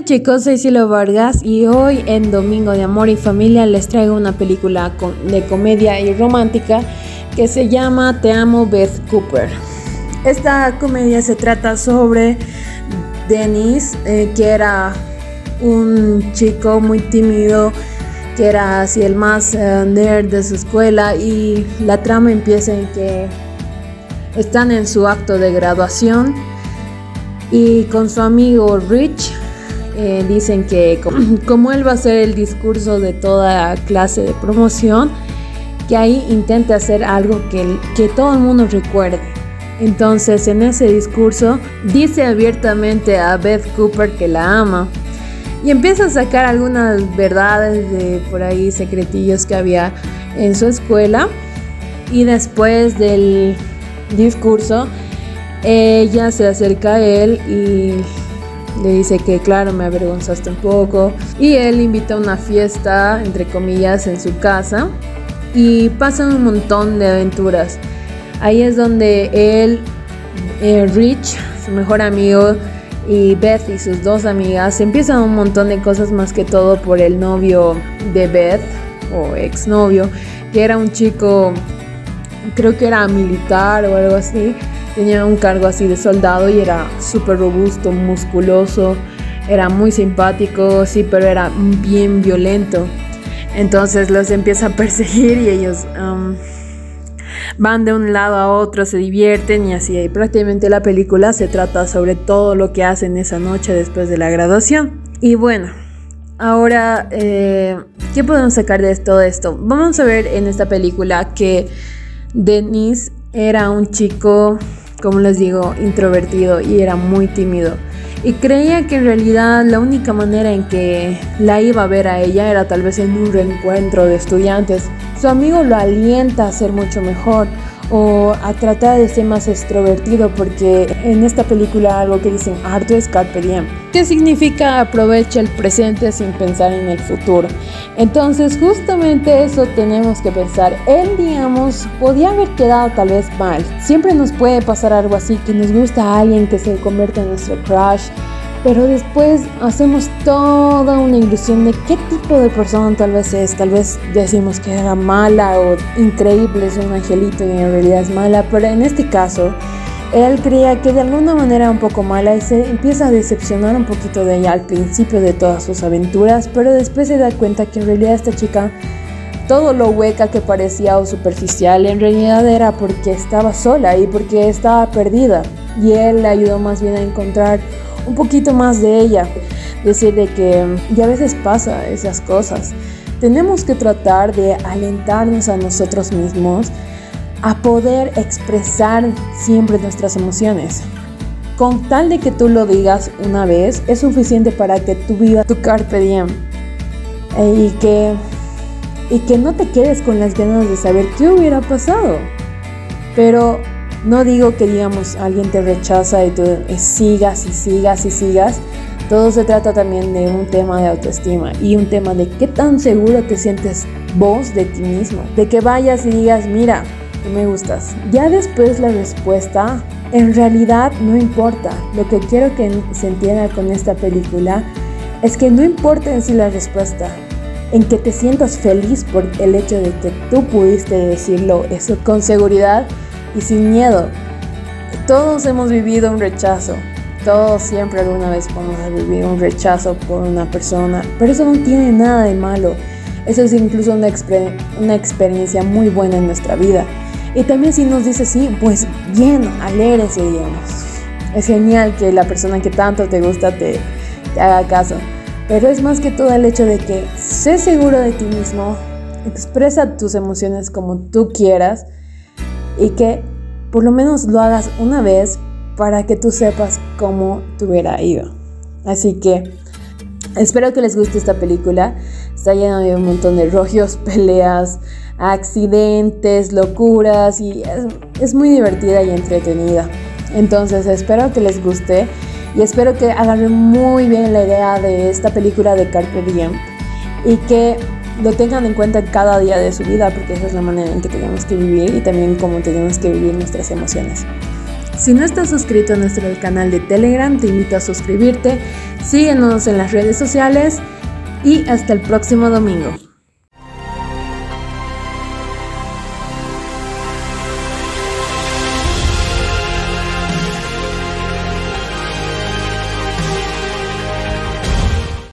Hola chicos, soy Silo Vargas y hoy en Domingo de Amor y Familia les traigo una película de comedia y romántica que se llama Te amo Beth Cooper. Esta comedia se trata sobre Dennis, eh, que era un chico muy tímido, que era así el más eh, nerd de su escuela y la trama empieza en que están en su acto de graduación y con su amigo Rich eh, dicen que como él va a hacer el discurso de toda clase de promoción, que ahí intente hacer algo que, que todo el mundo recuerde. Entonces en ese discurso dice abiertamente a Beth Cooper que la ama y empieza a sacar algunas verdades de por ahí secretillos que había en su escuela y después del discurso ella se acerca a él y le dice que claro, me avergonzaste un poco. Y él invita a una fiesta, entre comillas, en su casa. Y pasan un montón de aventuras. Ahí es donde él, eh, Rich, su mejor amigo, y Beth y sus dos amigas empiezan un montón de cosas más que todo por el novio de Beth o exnovio, que era un chico, creo que era militar o algo así Tenía un cargo así de soldado y era súper robusto, musculoso, era muy simpático, sí, pero era bien violento. Entonces los empieza a perseguir y ellos um, van de un lado a otro, se divierten y así. Y prácticamente la película se trata sobre todo lo que hacen esa noche después de la graduación. Y bueno, ahora, eh, ¿qué podemos sacar de todo esto? Vamos a ver en esta película que Denise era un chico como les digo, introvertido y era muy tímido. Y creía que en realidad la única manera en que la iba a ver a ella era tal vez en un reencuentro de estudiantes. Su amigo lo alienta a ser mucho mejor o a tratar de ser más extrovertido porque en esta película algo que dicen harto es carpe diem, que significa aprovecha el presente sin pensar en el futuro. Entonces justamente eso tenemos que pensar. Él digamos podía haber quedado tal vez mal. Siempre nos puede pasar algo así que nos gusta a alguien que se convierte en nuestro crush pero después hacemos toda una ilusión de qué tipo de persona tal vez es. Tal vez decimos que era mala o increíble, es un angelito y en realidad es mala, pero en este caso él creía que de alguna manera era un poco mala y se empieza a decepcionar un poquito de ella al principio de todas sus aventuras, pero después se da cuenta que en realidad esta chica todo lo hueca que parecía o superficial en realidad era porque estaba sola y porque estaba perdida y él le ayudó más bien a encontrar un poquito más de ella. Decir de que ya a veces pasa esas cosas. Tenemos que tratar de alentarnos a nosotros mismos a poder expresar siempre nuestras emociones. Con tal de que tú lo digas una vez, es suficiente para que tu vida, tu carpe diem, eh, y que y que no te quedes con las ganas de saber qué hubiera pasado. Pero no digo que digamos alguien te rechaza y tú sigas y sigas y sigas. Todo se trata también de un tema de autoestima y un tema de qué tan seguro te sientes vos de ti mismo. De que vayas y digas, mira, tú me gustas. Ya después la respuesta en realidad no importa. Lo que quiero que se entienda con esta película es que no importa en sí la respuesta, en que te sientas feliz por el hecho de que tú pudiste decirlo eso con seguridad y sin miedo. Todos hemos vivido un rechazo. Todos siempre alguna vez vamos a vivir un rechazo por una persona, pero eso no tiene nada de malo. Eso es incluso una, una experiencia muy buena en nuestra vida. Y también si nos dice sí, pues bien, alérese, digamos. Es genial que la persona que tanto te gusta te, te haga caso. Pero es más que todo el hecho de que sé seguro de ti mismo, expresa tus emociones como tú quieras y que por lo menos lo hagas una vez para que tú sepas cómo te hubiera ido. Así que espero que les guste esta película. Está llena de un montón de rollos, peleas, accidentes, locuras y es, muy divertida y entretenida. Entonces espero que les guste y espero que agarren muy bien la idea de esta película de Carpe Diem y que lo tengan en cuenta cada día de su vida porque esa es la manera en que tenemos que vivir y también cómo tenemos que vivir nuestras emociones. Si no estás suscrito a nuestro canal de Telegram, te invito a suscribirte, síguenos en las redes sociales y hasta el próximo domingo.